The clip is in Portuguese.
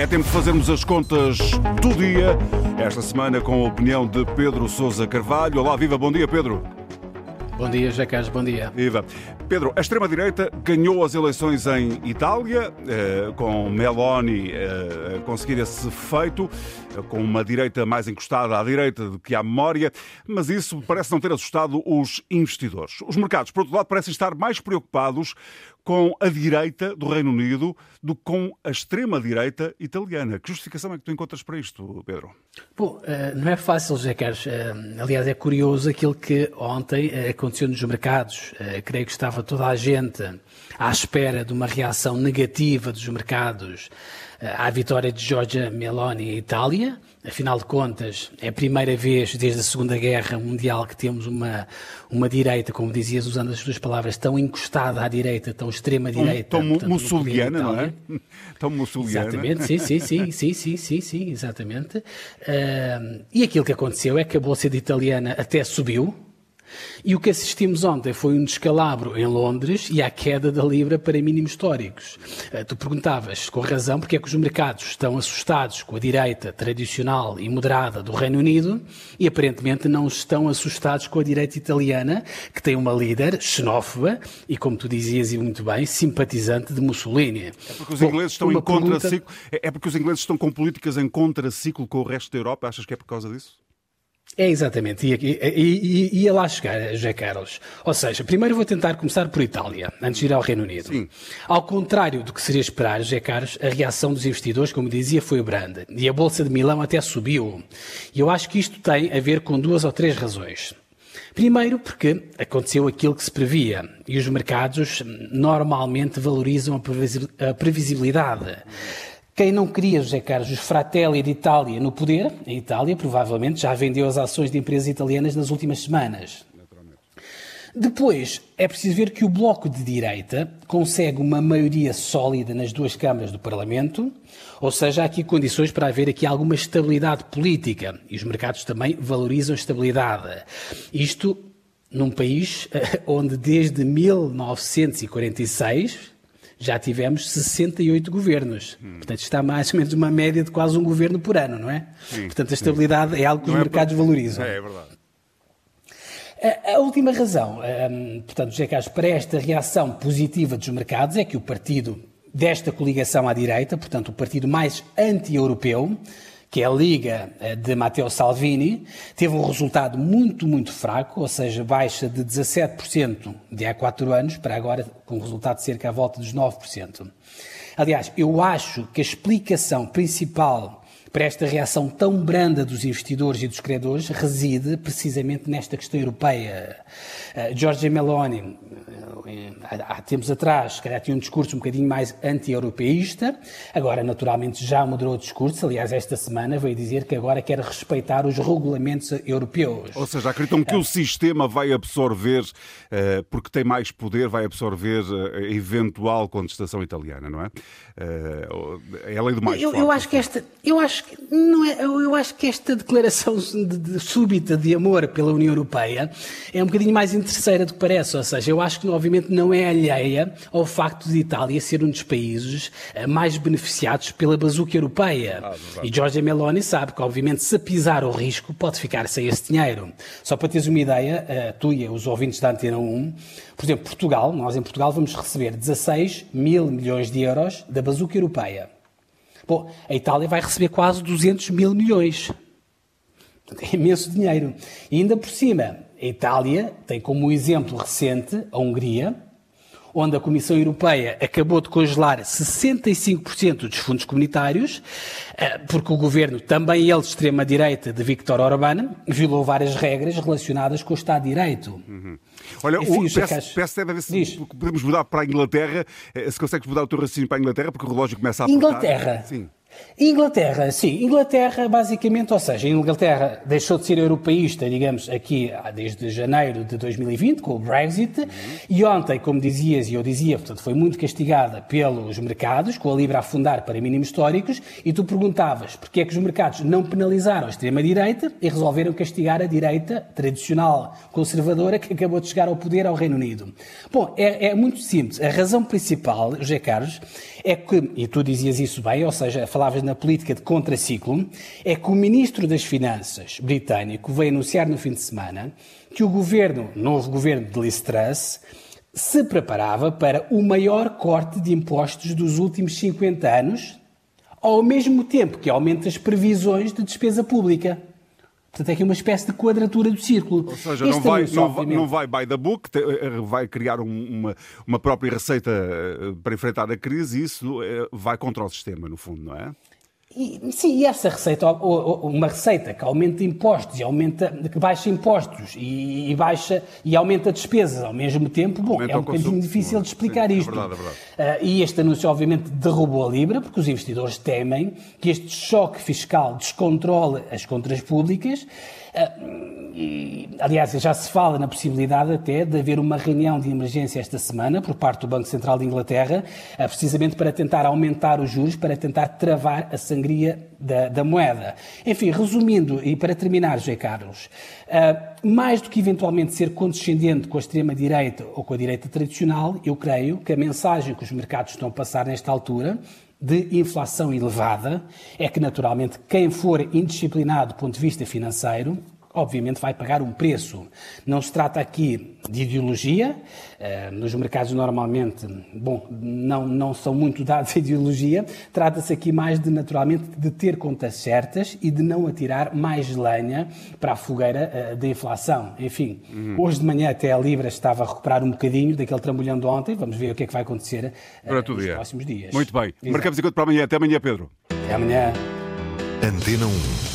É tempo de fazermos as contas do dia. Esta semana com a opinião de Pedro Sousa Carvalho. Olá, viva, bom dia, Pedro. Bom dia, Carlos, bom dia. Viva. Pedro, a extrema-direita ganhou as eleições em Itália, eh, com Meloni eh, a conseguir esse feito, eh, com uma direita mais encostada à direita do que à memória, mas isso parece não ter assustado os investidores. Os mercados, por outro lado, parecem estar mais preocupados com a direita do Reino Unido do que com a extrema-direita italiana. Que justificação é que tu encontras para isto, Pedro? Bom, não é fácil, José Carlos. Aliás, é curioso aquilo que ontem aconteceu nos mercados. Creio que estava toda a gente à espera de uma reação negativa dos mercados à vitória de Giorgia Meloni em Itália. Afinal de contas, é a primeira vez desde a Segunda Guerra Mundial que temos uma, uma direita, como dizias, usando as tuas palavras, tão encostada à direita, tão extrema-direita. Tão, tão mussoliana, não é? Tão mussoliana. Exatamente, sim, sim, sim, sim, sim, sim, sim exatamente. Uh, e aquilo que aconteceu é que a Bolsa de Italiana até subiu, e o que assistimos ontem foi um descalabro em Londres e a queda da Libra para mínimos históricos. Eh, tu perguntavas, com razão, porque é que os mercados estão assustados com a direita tradicional e moderada do Reino Unido e aparentemente não estão assustados com a direita italiana, que tem uma líder xenófoba e, como tu dizias e muito bem, simpatizante de Mussolini. É porque os ingleses estão em contraciclo. Pergunta... É porque os ingleses estão com políticas em contraciclo com o resto da Europa? Achas que é por causa disso? É exatamente, ia, ia, lá chegar, José Carlos. Ou seja, primeiro vou tentar começar por Itália, antes de ir ao Reino Unido. Sim. Ao contrário do que seria esperar, José Carlos, a reação dos investidores, como dizia, foi grande. E a Bolsa de Milão até subiu. E eu acho que isto tem a ver com duas ou três razões. Primeiro, porque aconteceu aquilo que se previa e os mercados normalmente valorizam a previsibilidade. Quem não queria, José Carlos, os Fratelli de Itália no poder, a Itália provavelmente já vendeu as ações de empresas italianas nas últimas semanas. Depois, é preciso ver que o Bloco de Direita consegue uma maioria sólida nas duas câmaras do Parlamento, ou seja, há aqui condições para haver aqui alguma estabilidade política e os mercados também valorizam estabilidade. Isto num país onde desde 1946 já tivemos 68 governos. Hum. Portanto, está mais ou menos uma média de quase um governo por ano, não é? Sim, Portanto, a estabilidade sim. é algo que não os é mercados por... valorizam. É, é verdade. A, a última razão, um, portanto, José Carlos, para esta reação positiva dos mercados é que o partido desta coligação à direita, portanto, o partido mais anti-europeu, que é a Liga eh, de Matteo Salvini, teve um resultado muito, muito fraco, ou seja, baixa de 17% de há quatro anos para agora com um resultado de cerca à volta dos 9%. Aliás, eu acho que a explicação principal para esta reação tão branda dos investidores e dos credores reside precisamente nesta questão europeia. Giorgia Meloni há tempos atrás, se calhar tinha um discurso um bocadinho mais anti-europeísta, agora naturalmente já moderou o discurso, aliás esta semana veio dizer que agora quer respeitar os regulamentos europeus. Ou seja, acreditam que o sistema vai absorver, eh, porque tem mais poder, vai absorver eh, a eventual contestação italiana, não é? Eh, é a lei do mais eu, forte. Eu acho que esta, eu acho que, não é, eu acho que esta declaração de, de, súbita de amor pela União Europeia é um bocadinho mais interesseira do que parece, ou seja, eu acho que obviamente não é alheia ao facto de Itália ser um dos países eh, mais beneficiados pela bazuca europeia. Ah, e Giorgia Meloni sabe que, obviamente, se pisar o risco, pode ficar sem esse dinheiro. Só para teres uma ideia, eh, tu e os ouvintes da Antena 1, por exemplo, Portugal, nós em Portugal vamos receber 16 mil milhões de euros da bazuca europeia. Bom, a Itália vai receber quase 200 mil milhões. É imenso dinheiro. E ainda por cima, a Itália tem como exemplo recente a Hungria, onde a Comissão Europeia acabou de congelar 65% dos fundos comunitários, eh, porque o governo, também ele de extrema-direita, de Viktor Orbán, violou várias regras relacionadas com o Estado de Direito. Uhum. Olha, Enfim, o, peço, peço até ver se Diz. podemos mudar para a Inglaterra, eh, se consegues mudar o teu raciocínio para a Inglaterra, porque o relógio começa a apertar. Inglaterra? Sim. Inglaterra, sim. Inglaterra, basicamente, ou seja, a Inglaterra deixou de ser europeísta, digamos, aqui desde janeiro de 2020, com o Brexit, uhum. e ontem, como dizias e eu dizia, portanto, foi muito castigada pelos mercados, com a Libra a afundar para mínimos históricos, e tu perguntavas porque é que os mercados não penalizaram a extrema-direita e resolveram castigar a direita tradicional conservadora que acabou de chegar ao poder ao Reino Unido. Bom, é, é muito simples. A razão principal, José Carlos, é que, e tu dizias isso bem, ou seja, falavas na política de contraciclo, é que o Ministro das Finanças britânico veio anunciar no fim de semana que o governo, novo governo de Liz Truss, se preparava para o maior corte de impostos dos últimos 50 anos, ao mesmo tempo que aumenta as previsões de despesa pública. Portanto, é aqui uma espécie de quadratura do círculo. Ou seja, não vai, anúncio, não, não vai by the book, eh, vai criar uma, uma própria receita eh, para enfrentar a crise e isso eh, vai contra o sistema, no fundo, não é? E, sim, e essa receita, uma receita que aumenta impostos e aumenta, que baixa impostos e, e baixa e aumenta despesas ao mesmo tempo, bom, aumenta é um bocadinho difícil de explicar sim, é isto. É verdade, é verdade. Uh, e este anúncio, obviamente, derrubou a Libra, porque os investidores temem que este choque fiscal descontrole as contas públicas aliás, já se fala na possibilidade até de haver uma reunião de emergência esta semana por parte do Banco Central de Inglaterra, ah, precisamente para tentar aumentar os juros, para tentar travar a sangria da, da moeda. Enfim, resumindo e para terminar, José Carlos, uh, mais do que eventualmente ser condescendente com a extrema-direita ou com a direita tradicional, eu creio que a mensagem que os mercados estão a passar nesta altura de inflação elevada é que, naturalmente, quem for indisciplinado do ponto de vista financeiro obviamente vai pagar um preço. Não se trata aqui de ideologia, uh, nos mercados normalmente, bom, não, não são muito dados a ideologia, trata-se aqui mais de, naturalmente, de ter contas certas e de não atirar mais lenha para a fogueira uh, da inflação. Enfim, uhum. hoje de manhã até a Libra estava a recuperar um bocadinho daquele trambolhão de ontem, vamos ver o que é que vai acontecer uh, nos dia. próximos dias. Muito bem. Exato. Marcamos enquanto para amanhã. Até amanhã, Pedro. Até amanhã. Antena 1.